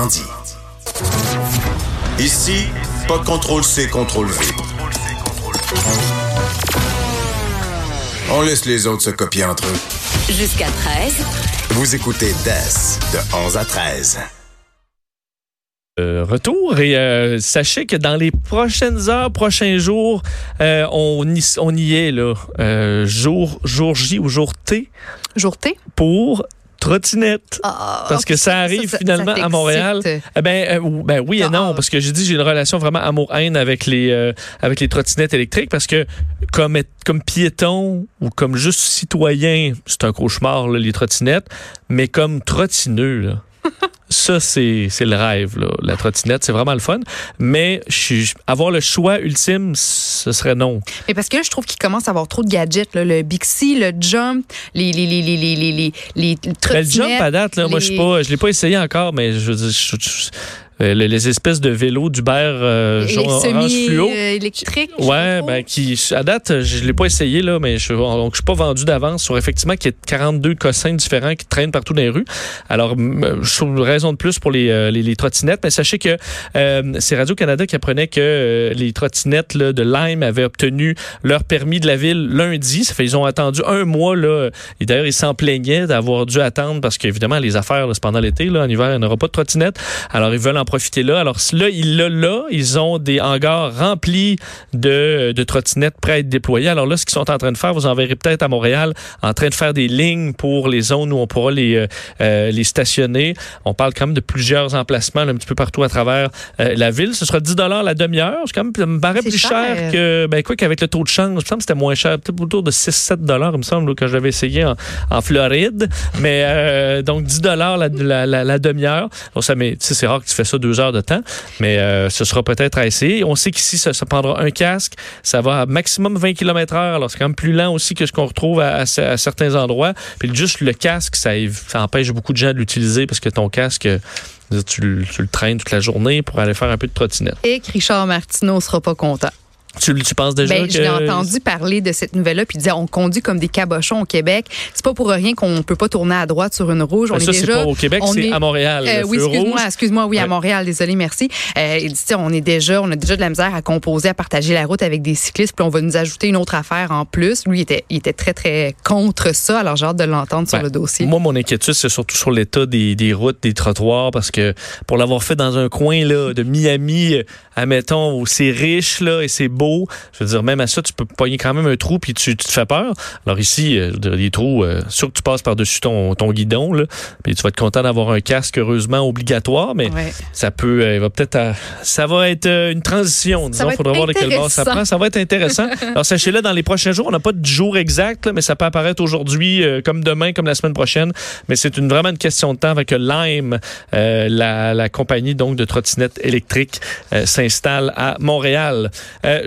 dit. Ici, pas de contrôle C, contrôle V. On laisse les autres se copier entre eux. Jusqu'à 13. Vous écoutez DES de 11 à 13. Euh, retour et euh, sachez que dans les prochaines heures, prochains jours, euh, on, y, on y est là, euh, jour jour J ou jour T? Jour T? pour trottinette. Ah, Parce que ça arrive ça- finalement ça à Montréal. Eh ben, euh, ben oui et Ah. non, parce que j'ai dit j'ai une relation vraiment amour-haine avec les euh, avec les trottinettes électriques parce que comme comme piéton ou comme juste citoyen, c'est un cauchemar là, les trottinettes, mais comme trottineux là. ça, c'est le rêve. Là. La trottinette, c'est vraiment le fun. Mais avoir le choix ultime, ce serait non. Mais parce que là, je trouve qu'il commence à avoir trop de gadgets. Là. Le Bixi, le Jump, les, les, les, les, les, les, les le Jump, à date, là, moi, je ne l'ai pas essayé encore, mais je, je, je euh, les, les espèces de vélos d'Uber euh, orange fluo. sais Ouais, ben qui à date, je l'ai pas essayé là, mais je donc je suis pas vendu d'avance sur effectivement qu'il y a 42 cossins différents qui traînent partout dans les rues. Alors une raison de plus pour les, euh, les, les trottinettes, mais sachez que euh, c'est Radio Canada qui apprenait que euh, les trottinettes là, de Lime avaient obtenu leur permis de la ville lundi. Ça fait ils ont attendu un mois là. Et d'ailleurs ils s'en plaignaient d'avoir dû attendre parce qu'évidemment les affaires là, c'est pendant l'été là, en hiver il n'y aura pas de trottinettes. Alors ils veulent en profiter là. Alors là ils là, là ils ont des hangars remplis de, de trottinettes prêts à être déployées. Alors là, ce qu'ils sont en train de faire, vous en verrez peut-être à Montréal, en train de faire des lignes pour les zones où on pourra les, euh, euh, les stationner. On parle quand même de plusieurs emplacements là, un petit peu partout à travers euh, la ville. Ce sera 10 la demi-heure. C'est quand même, ça me paraît plus cher, cher. que, ben quoi qu'avec le taux de change, il me c'était moins cher, peut-être autour de 6-7 il me semble, quand je l'avais essayé en, en Floride. Mais euh, donc 10 la, la, la, la demi-heure. Donc ça, mais c'est rare que tu fais ça deux heures de temps, mais euh, ce sera peut-être à. On sait qu'ici, ça, prendra un casque. Ça va à maximum 20 km heure. Alors, c'est quand même plus lent aussi que ce qu'on retrouve à, certains endroits. Puis juste le casque, ça, empêche beaucoup de gens de l'utiliser parce que ton casque, euh, tu, le- tu le traînes toute la journée pour aller faire un peu de trottinette. Et que Richard Martineau sera pas content. Tu, tu penses déjà Ben, que... Je l'ai entendu parler de cette nouvelle-là, puis il disait on conduit comme des cabochons au Québec. C'est pas pour rien qu'on peut pas tourner à droite sur une rouge. On Ben, ça, est déjà. pas au Québec, on c'est est- à Montréal. Euh, oui, excuse-moi, excuse-moi, oui, Ouais. à Montréal, désolé, merci. Euh, il dit, tu sais, on est déjà, on a déjà de la misère à composer, à partager la route avec des cyclistes, puis on va nous ajouter une autre affaire en plus. Lui, il était, il était très, très contre ça, alors j'ai hâte de l'entendre sur Ben, le dossier. Moi, mon inquiétude, c'est surtout sur l'état des, des routes, des trottoirs, parce que pour l'avoir fait dans un coin là, de Miami, euh, admettons, où c'est riche là, et c'est beau, je veux dire, même à ça, tu peux pogner quand même un trou, puis tu, tu te fais peur. Alors ici, euh, les trous, euh, sûr que tu passes par-dessus ton, ton guidon, là, puis tu vas être content d'avoir un casque, heureusement, obligatoire, mais Ouais. ça peut, euh, va peut-être, à- ça va être une transition, disons, il faudra voir de quel bord ça prend. Ça va être intéressant. Alors sachez-le, dans les prochains jours, on n'a pas de jour exact, là, mais ça peut apparaître aujourd'hui, euh, comme demain, comme la semaine prochaine. Mais c'est une, vraiment une question de temps avec Lime, la, la compagnie donc de trottinettes électriques, s'installe à Montréal.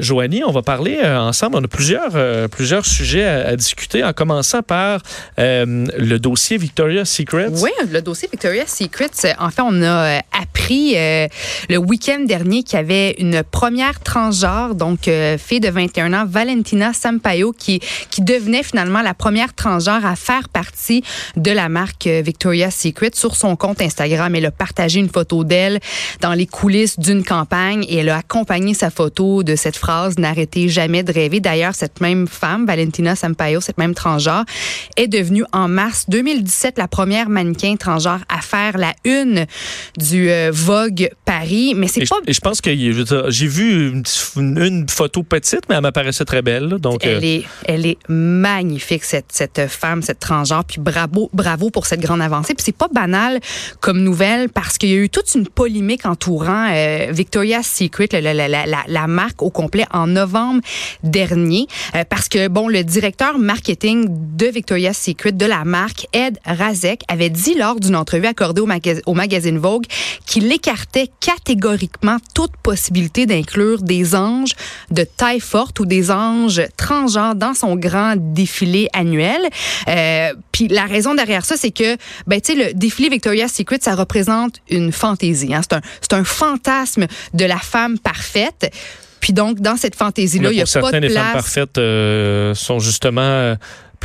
Joanie, on va parler euh, ensemble. On a plusieurs, euh, plusieurs sujets à, discuter, en commençant par euh, le dossier Victoria's Secret. Oui, le dossier Victoria's Secret, en fait, on a appris le week-end dernier qu'il y avait une première transgenre, donc fille de 21 ans, Valentina Sampaio, qui, qui devenait finalement la première transgenre à faire partie de la marque Victoria's Secret. Sur son compte Instagram, elle a partagé une photo d'elle dans les coulisses d'une campagne et elle a accompagné sa photo de cette phrase « N'arrêtez jamais de rêver ». D'ailleurs, cette même femme, Valentina Sampaio, cette même transgenre, est devenue en mars 2017 la première mannequin transgenre à faire la une du euh, Vogue Paris. Mais c'est je, pas et je pense que j'ai vu une, photo petite, mais elle m'apparaissait très belle. là. Donc, euh, Elle est, elle est magnifique, cette, cette femme, cette transgenre. Puis bravo, bravo pour cette grande avancée. Puis c'est pas banal comme nouvelle parce qu'il y a eu toute une polémique entourant euh, Victoria's Secret, la, la, la, la, la marque au complet, en novembre dernier. Euh, parce que, bon, le directeur marketing de Victoria's Secret, de la marque, Ed Razek, avait dit lors d'une entrevue accordée au, maga- au magazine Vogue qu'il écartait catégoriquement toute possibilité d'inclure des anges de taille forte ou des anges transgenres dans son grand défilé annuel. Euh, Puis la raison derrière ça, c'est que, ben, tu sais, le défilé Victoria's Secret, ça représente une fantaisie. Hein? C'est un fantasme de la femme parfaite. Puis donc, dans cette fantaisie-là, il n'y a pas certains, de les femmes place. parfaites euh, sont justement euh,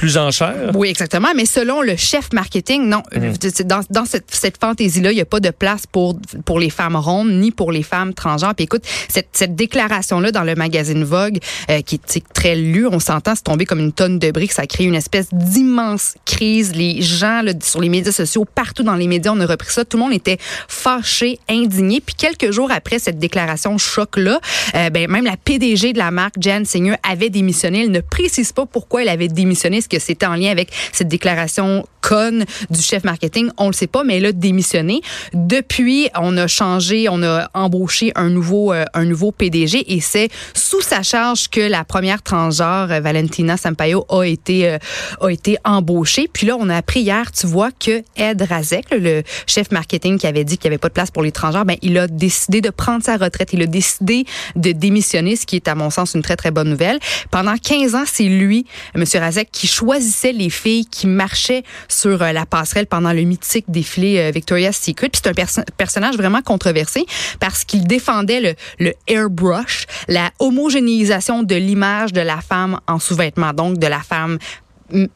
plus en chair. Oui, exactement. Mais selon le chef marketing, non. Mhm. Dans, dans cette, cette fantaisie-là, il n'y a pas de place pour, pour les femmes rondes ni pour les femmes transgenres. Puis écoute, cette, cette déclaration-là dans le magazine Vogue, euh, qui est très lu, on s'entend, c'est tombé comme une tonne de briques. Ça a créé une espèce d'immense crise. Les gens là, sur les médias sociaux, partout dans les médias, on a repris ça. Tout le monde était fâché, indigné. Puis quelques jours après cette déclaration choc-là, euh, ben, même la PDG de la marque, Jan Singer, avait démissionné. Elle ne précise pas pourquoi elle avait démissionné. Que c'était en lien avec cette déclaration conne du chef marketing? On le sait pas, mais elle a démissionné. Depuis, on a changé, on a embauché un nouveau, euh, un nouveau PDG et c'est sous sa charge que la première transgenre, euh, Valentina Sampaio, a été, euh, a été embauchée. Puis là, on a appris hier, tu vois, que Ed Razek, le chef marketing qui avait dit qu'il n'y avait pas de place pour les transgenres, ben, il a décidé de prendre sa retraite. Il a décidé de démissionner, ce qui est, à mon sens, une très, très bonne nouvelle. Pendant 15 ans, c'est lui, M. Razek, qui choisissait les filles qui marchaient sur euh, la passerelle pendant le mythique défilé euh, Victoria's Secret. Puis c'est un perso personnage vraiment controversé parce qu'il défendait le, le airbrush, la homogénéisation de l'image de la femme en sous-vêtements, donc de la femme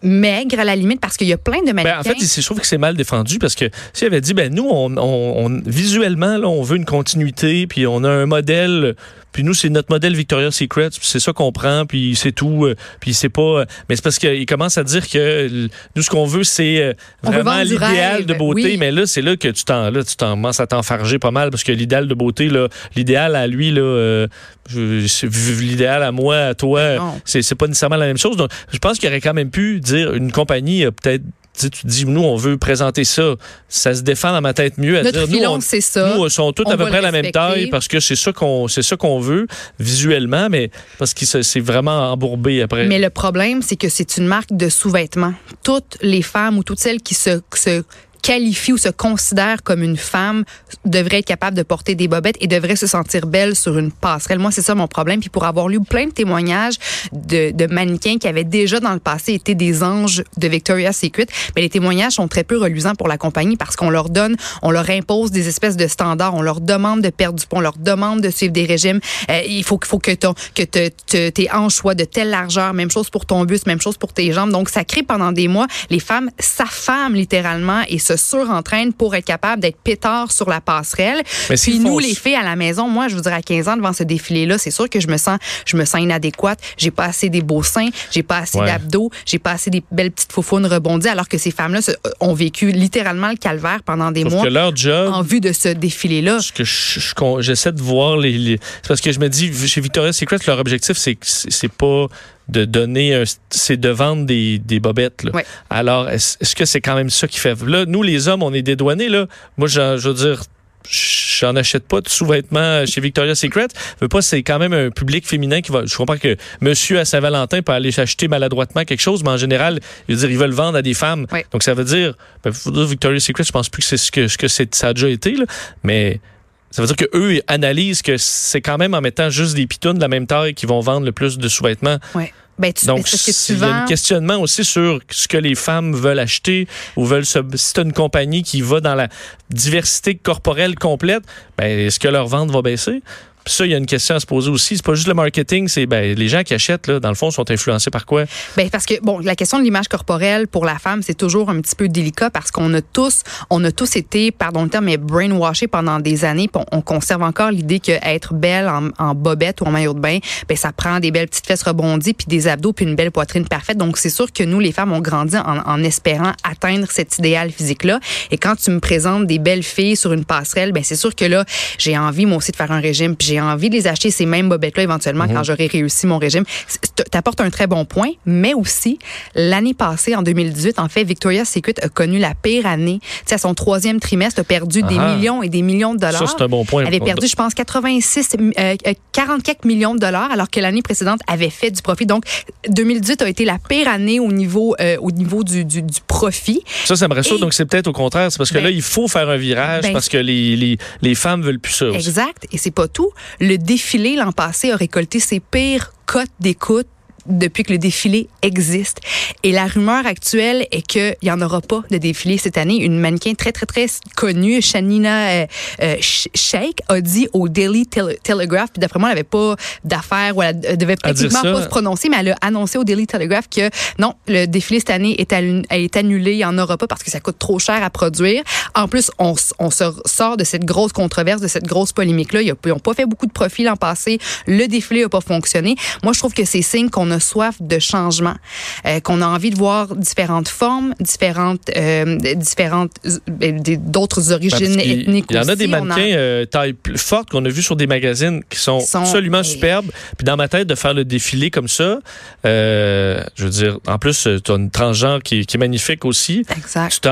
maigre à la limite parce qu'il y a plein de mannequins. Ben, en fait, je trouve que c'est mal défendu parce que s'il avait dit, ben nous, on, on, on, visuellement, là, on veut une continuité, puis on a un modèle puis nous, c'est notre modèle Victoria's Secret, c'est ça qu'on prend, puis c'est tout. Euh, puis c'est pas. Euh, mais c'est parce qu'il commence à dire que nous, ce qu'on veut, c'est euh, vraiment l'idéal de beauté. Oui. Mais là, c'est là que tu t'en, là, tu commences à t'enfarger pas mal parce que l'idéal de beauté, là, l'idéal à lui, là, euh, l'idéal à moi, à toi, c'est, c'est pas nécessairement la même chose. Donc, je pense qu'il aurait quand même pu dire une compagnie peut-être tu, dis, nous, on veut présenter ça. Ça se défend dans ma tête mieux à Notre dire, filon, nous, c'est ça. nous, sont tous on à peu près la même taille parce que c'est ça qu'on, c'est ça qu'on veut visuellement, mais parce que c'est vraiment embourbé après. Mais le problème, c'est que c'est une marque de sous-vêtements. Toutes les femmes ou toutes celles qui se, se qualifie ou se considère comme une femme devrait être capable de porter des bobettes et devrait se sentir belle sur une passerelle. Moi, c'est ça mon problème. Puis pour avoir lu plein de témoignages de, de mannequins qui avaient déjà dans le passé été des anges de Victoria's Secret, mais les témoignages sont très peu reluisants pour la compagnie parce qu'on leur donne, on leur impose des espèces de standards, on leur demande de perdre du poids, on leur demande de suivre des régimes. Euh, il faut, faut que, ton, que te, te, tes hanches soient de telle largeur, même chose pour ton buste, même chose pour tes jambes. Donc, ça crée pendant des mois, les femmes s'affament littéralement et se surentraînent pour être capable d'être pétard sur la passerelle. Mais Puis nous, font- les filles à la maison, moi, je vous dirais à 15 ans devant ce défilé-là, c'est sûr que je me sens, je me sens inadéquate. J'ai pas assez des beaux seins, j'ai pas assez Ouais. d'abdos, j'ai pas assez des belles petites faufounes rebondies, alors que ces femmes-là se- ont vécu littéralement le calvaire pendant des Sauf mois que leur job, en vue de ce défilé-là. ce que je- je- qu'on- j'essaie de voir les, les- c'est parce que je me dis chez Victoria's Secret leur objectif c'est que c'est c'est pas de donner c'est de vendre des, des bobettes là. Alors est-ce que c'est quand même ça qui fait là nous les hommes on est dédouanés là moi je veux dire j'en achète pas de sous-vêtements chez Victoria's Secret. Je veux pas, c'est quand même un public féminin qui va. Je comprends que monsieur à Saint-Valentin peut aller acheter maladroitement quelque chose, mais en général, je veux dire, ils veulent vendre à des femmes. Oui. Donc ça veut dire, ben, Victoria's Secret, je pense plus que c'est ce que, ce que ça a déjà été, là. Mais ça veut dire que eux analysent que c'est quand même en mettant juste des pitounes de la même taille qui vont vendre le plus de sous-vêtements. Ouais. Ben, tu, Donc, tu il y a un questionnement aussi sur ce que les femmes veulent acheter ou veulent se. Si c'est une compagnie qui va dans la diversité corporelle complète, ben, est-ce que leur vente va baisser? Puis ça, il y a une question à se poser aussi. C'est pas juste le marketing, c'est ben, les gens qui achètent, là, dans le fond, sont influencés par quoi? Ben parce que bon, la question de l'image corporelle pour la femme, c'est toujours un petit peu délicat parce qu'on a tous, on a tous été, pardon le terme, mais brainwashés pendant des années. puis On, on conserve encore l'idée que être belle en, en bobette ou en maillot de bain, ben ça prend des belles petites fesses rebondies puis des abdos puis une belle poitrine parfaite. Donc c'est sûr que nous, les femmes, on grandit en, en espérant atteindre cet idéal physique-là. Et quand tu me présentes des belles filles sur une passerelle, ben c'est sûr que là, j'ai envie moi aussi de faire un régime puis j'ai envie de les acheter ces mêmes bobettes-là éventuellement quand j'aurai réussi mon régime. Tu apportes un très bon point, mais aussi l'année passée, en 2018, en fait, Victoria's Secret a connu la pire année. Sais, à son troisième trimestre, a perdu des Ah. millions et des millions de dollars. Ça, c'est un bon point. Elle avait perdu, je pense, 86, euh, euh, 44 millions de dollars, alors que l'année précédente avait fait du profit. Donc, 2018 a été la pire année au niveau, euh, au niveau du, du, du profit. Ça, ça me rassure. Et- Donc, c'est peut-être au contraire. C'est parce que Ben- là, il faut faire un virage Ben- parce que les, les, les femmes veulent plus ça. aussi. Exact. Et c'est pas tout. Le défilé l'an passé a récolté ses pires cotes d'écoute depuis que le défilé existe. Et la rumeur actuelle est qu'il n'y en aura pas de défilé cette année. Une mannequin très, très, très connue, Shanina euh, euh, Sheikh, a dit au Daily Telegraph, puis d'après moi, elle n'avait pas d'affaires ou elle devait pratiquement pas se prononcer, mais elle a annoncé au Daily Telegraph que non, le défilé cette année est, est annulé, il n'y en aura pas parce que ça coûte trop cher à produire. En plus, on, on se sort de cette grosse controverse, de cette grosse polémique-là. Ils n'ont pas fait beaucoup de profit l'an passé. Le défilé n'a pas fonctionné. Moi, je trouve que c'est signe qu'on a soif de changement, euh, qu'on a envie de voir différentes formes, différentes, euh, différentes, euh, d'autres origines ethniques. Il y en a des mannequins euh, taille plus forte qu'on a vu sur des magazines qui sont, absolument superbes. Puis dans ma tête, de faire le défilé comme ça, je veux dire, en plus, tu as une transgenre qui, qui est magnifique aussi. Exact.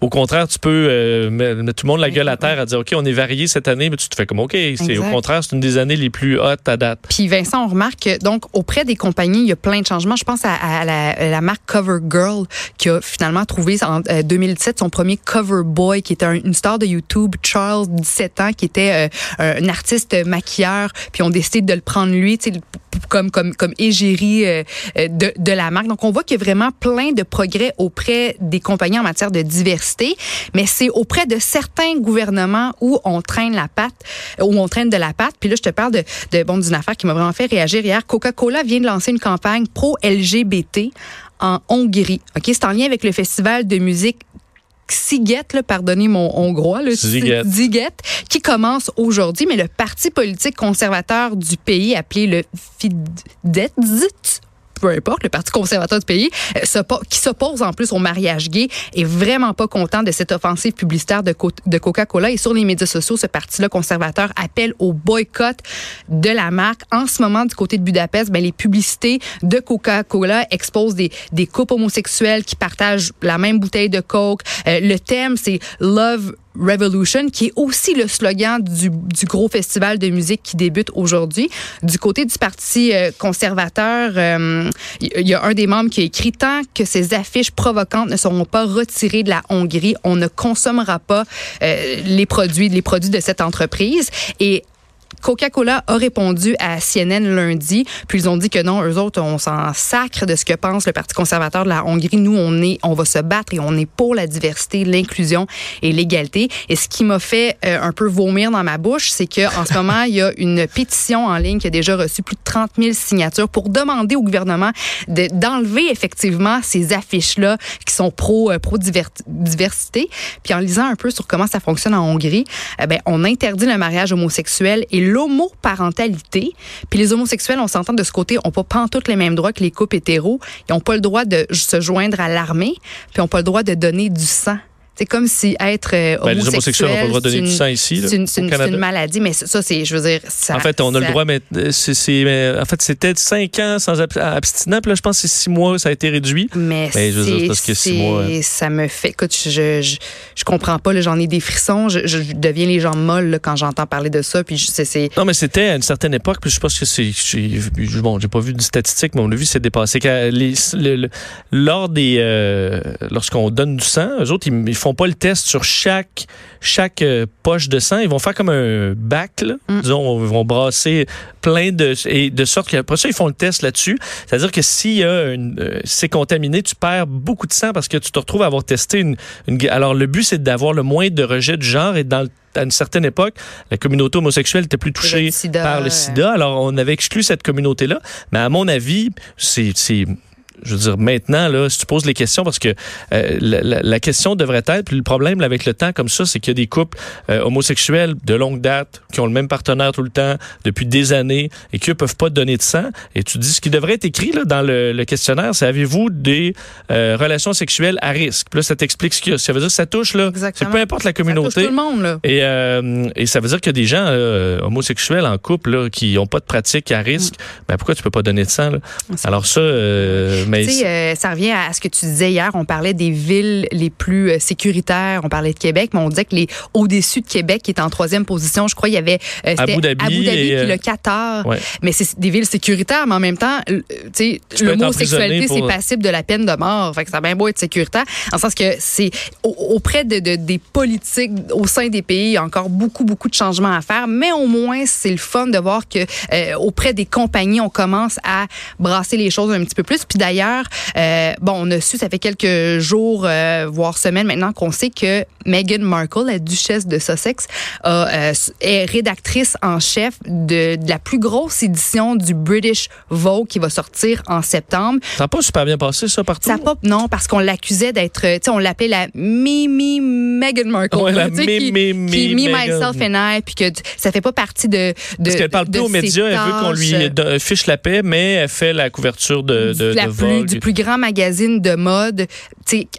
Au contraire, tu peux euh, mettre tout le monde la gueule à terre à dire OK, on est varié cette année, mais tu te fais comme OK. C'est au contraire, c'est une des années les plus hautes à date. Puis Vincent, on remarque que donc auprès des compagnies, il y a plein de changements. Je pense à, la, marque CoverGirl qui a finalement trouvé en 2017 son premier cover boy, qui était une star de YouTube, Charles, 17 ans, qui était euh, un artiste maquilleur. Puis on décide de le prendre lui, comme comme comme égérie euh, de, de la marque. Donc on voit qu'il y a vraiment plein de progrès auprès des compagnies en matière de diversité, mais c'est auprès de certains gouvernements où on traîne la patte, où on traîne de la patte. Puis là je te parle de, de bon d'une affaire qui m'a vraiment fait réagir hier. Coca-Cola vient de lancer une campagne pro LGBT en Hongrie. OK, c'est en lien avec le festival de musique Siget, pardonnez mon hongrois, le Siget, qui commence aujourd'hui, mais le parti politique conservateur du pays appelé le Fidesz peu importe, le Parti conservateur du pays, euh, qui s'oppose en plus au mariage gay, est vraiment pas content de cette offensive publicitaire de, Coca-Cola. Et sur les médias sociaux, ce parti-là conservateur appelle au boycott de la marque. En ce moment, du côté de Budapest, ben, les publicités de Coca-Cola exposent des, des couples homosexuels qui partagent la même bouteille de Coke. Euh, le thème, c'est Love Revolution, qui est aussi le slogan du, du, gros festival de musique qui débute aujourd'hui. Du côté du Parti euh, conservateur, il euh, y a un des membres qui a écrit tant que ces affiches provocantes ne seront pas retirées de la Hongrie, on ne consommera pas euh, les produits, les produits de cette entreprise. Et Coca-Cola a répondu à CNN lundi, puis ils ont dit que non, eux autres, on s'en sacre de ce que pense le Parti conservateur de la Hongrie. Nous, on est, on va se battre et on est pour la diversité, l'inclusion et l'égalité. Et ce qui m'a fait euh, un peu vomir dans ma bouche, c'est que en ce moment, il y a une pétition en ligne qui a déjà reçu plus de 30 000 signatures pour demander au gouvernement d'enlever effectivement ces affiches-là qui sont pro, euh, pro diversité. Puis en lisant un peu sur comment ça fonctionne en Hongrie, eh ben, on interdit le mariage homosexuel et l'homoparentalité. Puis les homosexuels, on s'entend de ce côté, n'ont pas pantoute les mêmes droits que les couples hétéros. Ils n'ont pas le droit de se joindre à l'armée, puis ils n'ont pas le droit de donner du sang. C'est comme si être homosexuel. Ben, les homosexuels n'ont pas le droit de donner du sang ici. C'est une, une, maladie, mais ça, c'est, je veux dire, ça. En fait, on a le droit, mais euh, c'est, en fait, c'était cinq ans sans abstinence. Puis là, je pense que c'est six mois, ça a été réduit. Mais, mais je veux dire, parce que six mois. Euh, ça me fait. Écoute, je, je, je comprends pas. J'en ai des frissons. Je, je, deviens les gens molles là, quand j'entends parler de ça. Puis c'est. Non, mais c'était à une certaine époque. Puis je pense que c'est. Bon, j'ai pas vu de statistiques, mais on a vu c'est dépassé. Les, lors des. Euh, lorsqu'on donne du sang, eux autres, ils, ils font pas le test sur chaque chaque euh, poche de sang. Ils vont faire comme un bac, là. Mm. disons, ils vont brasser plein de et de sorte qu'après ça ils font le test là-dessus. C'est-à-dire que une, euh, c'est contaminé, tu perds beaucoup de sang parce que tu te retrouves à avoir testé une. une alors le but c'est d'avoir le moins de rejets de genre et dans à une certaine époque, la communauté homosexuelle était plus touchée par le sida. Alors, on avait exclu cette communauté-là. Mais à mon avis, c'est je veux dire, maintenant, là, si tu poses les questions, parce que euh, la, question devrait être, puis le problème avec le temps comme ça, c'est qu'il y a des couples euh, homosexuels de longue date qui ont le même partenaire tout le temps depuis des années et qui ne peuvent pas donner de sang. Et tu dis, ce qui devrait être écrit là, dans le, questionnaire, c'est avez-vous des euh, relations sexuelles à risque? Puis là, ça t'explique ce qu'il y a. Ça veut dire que ça touche, là, c'est peu importe la communauté. Ça touche tout le monde, là. Et, et ça veut dire qu'il y a des gens homosexuels en couple là, qui n'ont pas de pratique à risque. Mm. Ben, pourquoi tu peux pas donner de sang? Là? Alors ça Mais euh, ça revient à ce que tu disais hier. On parlait des villes les plus euh, sécuritaires. On parlait de Québec, mais on disait que les au-dessus de Québec, qui est en troisième position, je crois, il y avait euh, Abu Dhabi Abu Dhabi et, puis euh, le Qatar. ouais. Mais c'est des villes sécuritaires, mais en même temps, tu sais, l'homosexualité, emprisonné pour- c'est passible de la peine de mort. Fait que ça a bien beau être sécuritaire. En sens que c'est au- auprès de, de- des politiques au sein des pays, il y a encore beaucoup, beaucoup de changements à faire. Mais au moins, c'est le fun de voir que euh, auprès des compagnies, on commence à brasser les choses un petit peu plus. Puis d'ailleurs, euh, bon, on a su, ça fait quelques jours, euh, voire semaines maintenant, qu'on sait que Meghan Markle, la duchesse de Sussex, euh, est rédactrice en chef de, de la plus grosse édition du British Vogue qui va sortir en septembre. Ça n'a pas super bien passé, ça, partout? Ça pas, non, parce qu'on l'accusait d'être, tu sais, on l'appelait la Mimi Meghan Markle. Ouais, la tu sais, qui- Mimi qui- Me, Meghan. myself and I, puis que ça fait pas partie de. de Parce qu'elle parle de plus aux médias, elle veut qu'on lui fiche la paix, mais elle fait la couverture de, de, la de plus, du plus grand magazine de mode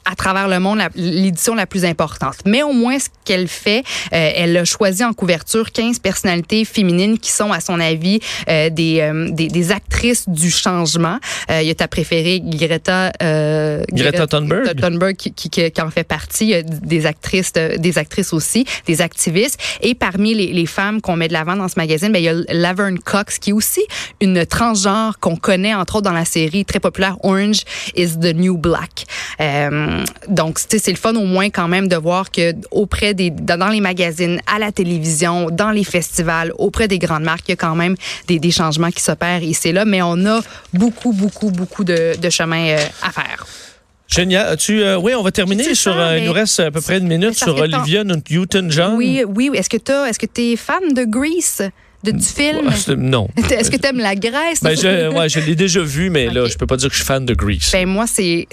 à travers le monde, l'édition la, plus importante. Mais au moins, ce qu'elle fait, euh, elle a choisi en couverture 15 personnalités féminines qui sont, à son avis, euh, des, euh, des, des actrices du changement. Euh, il y a ta préférée, Greta... euh, Greta Thunberg. Greta Thunberg qui, qui, qui- qui en fait partie. Il y a des actrices, de- des actrices aussi, des activistes. Et parmi les, les femmes qu'on met de l'avant dans ce magazine, ben, il y a Laverne Cox, qui est aussi une transgenre qu'on connaît, entre autres, dans la série très populaire Orange is the New Black. Euh, donc, c'est le fun au moins quand même de voir que auprès des, dans les magazines, à la télévision, dans les festivals, auprès des grandes marques, il y a quand même des, des changements qui s'opèrent ici et là, mais on a beaucoup, beaucoup, beaucoup de, de chemin euh, à faire. Génial. Tu, euh, oui, on va terminer sur. ça, il nous reste à peu près une minute sur Olivia Newton-John. Oui, oui. oui. Est-ce que tu est-ce que es fan de Grease, de, du film? Non. Est-ce que tu aimes la Grèce? Ben, je, ouais, je l'ai déjà vu, mais là, Ok. je peux pas dire que je suis fan de Grease. Ben, moi, c'est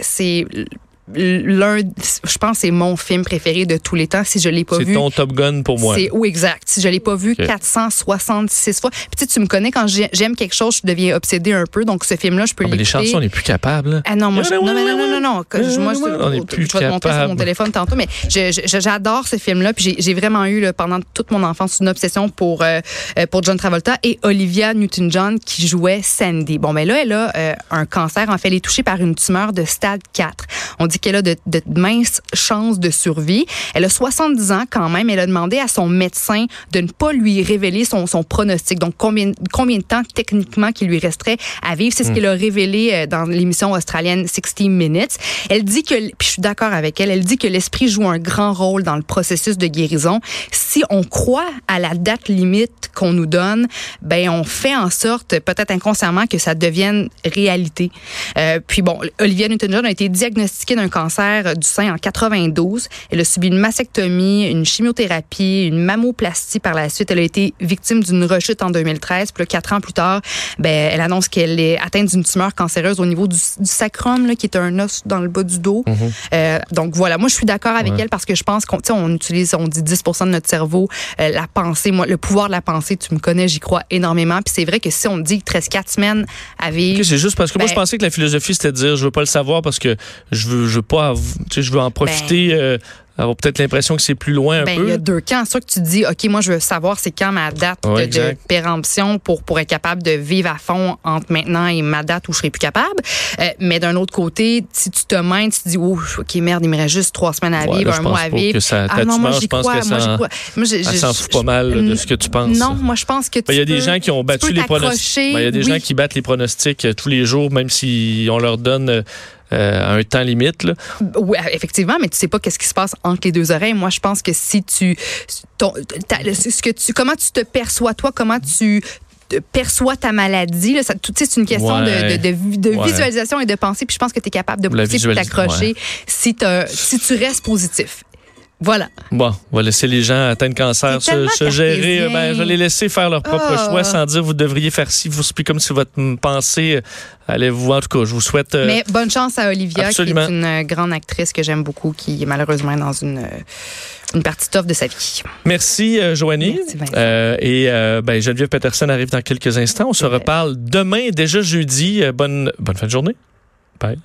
l'un, je pense, c'est mon film préféré de tous les temps. Si je l'ai pas c'est vu, ton Top Gun pour moi. c'est oui exact. Si je l'ai pas vu Ok. 466 fois. Puis tu me connais quand j'ai- j'aime quelque chose, je deviens obsédée un peu. Donc ce film-là, je peux Ah, mais les chansons, on n'est plus capable. là. Ah non, moi, je, Ouais, non, mais non, non, non, non, que je- moi, je, on est je plus vais te montrer sur mon téléphone tantôt, mais je- je- j'adore ce film-là. Puis j'ai- vraiment eu, là, pendant toute mon enfance, une obsession pour, euh, pour John Travolta et Olivia Newton-John qui jouait Sandy. Bon, ben là, elle a euh, un cancer. En fait, elle est touchée par une tumeur de stade 4. On dit qu'elle a de, de minces chances de survie. Elle a 70 ans quand même. Elle a demandé à son médecin de ne pas lui révéler son, son pronostic. Donc, combien, combien de temps techniquement qu'il lui resterait à vivre? C'est ce qu'elle a révélé euh, dans l'émission australienne 60 Minutes. Elle dit que, puis je suis d'accord avec elle, elle dit que l'esprit joue un grand rôle dans le processus de guérison. Si on croit à la date limite qu'on nous donne, ben on fait en sorte, peut-être inconsciemment, que ça devienne réalité. Euh, puis bon, Olivia Newton-John a été diagnostiquée d'un cancer du sein en 92. Elle a subi une mastectomie, une chimiothérapie, une mammoplastie par la suite. Elle a été victime d'une rechute en 2013. Puis là, quatre ans plus tard, ben, elle annonce qu'elle est atteinte d'une tumeur cancéreuse au niveau du, du sacrum, là, qui est un os dans le bas du dos. Euh, donc voilà, moi je suis d'accord avec Ouais. elle parce que je pense qu'on on utilise, on dit 10% de notre cerveau, euh, la pensée, moi, le pouvoir de la pensée, tu me connais, j'y crois énormément. Puis c'est vrai que si on dit qu'il te reste quatre semaines à vivre, c'est juste parce que moi, Ben- je pensais que la philosophie, c'était de dire, je veux pas le savoir parce que je veux, je veux pas, tu je veux en profiter, euh, avoir peut-être l'impression que c'est plus loin un Ben, il y peu. a deux camps. Soit que tu dis, OK, moi, je veux savoir c'est quand ma date Ouais, de, péremption pour, pour être capable de vivre à fond entre maintenant et ma date où je serai plus capable. Euh, mais d'un autre côté, si tu te mènes, tu te dis, oh, OK, merde, il me reste juste trois semaines à Ouais, vivre, là, un mois à vivre. que ça- ah non, moi, j'y je pense crois. que moi, j'y crois. S'en fout pas mal de ce que tu penses. Non, moi, je pense que tu Ben, Il y a des gens qui ont tu battu les pronostics. Ben, Il y a des oui. gens qui battent les pronostics euh, tous les jours, même si on leur donne euh, euh, un temps limite. Là. Oui, effectivement, mais tu sais pas qu'est-ce qui se passe entre les deux oreilles. Moi, je pense que si tu, ton- ce que tu, comment tu te perçois toi, comment tu perçois ta maladie, là, ça, c'est une question Ouais. de, de, de, de Ouais. visualisation et de pensée. Puis je pense que tu es capable de pousser t'accrocher si, t'as- si tu restes positif. Voilà. Bon, on va laisser les gens atteints de cancer C'est se, gérer. Ben, je vais les laisser faire leur propre Ah. choix sans dire vous devriez faire ci, vous puis comme si votre pensée allait vous. En tout cas, je vous souhaite. euh, Mais bonne chance à Olivia, absolument. qui est une euh, grande actrice que j'aime beaucoup, qui est malheureusement dans une, euh, une partie tough de sa vie. Merci, Joanie. Merci, et ben, Geneviève Peterson arrive dans quelques instants. On se reparle demain, déjà jeudi. Bonne, bonne fin de journée. Bye.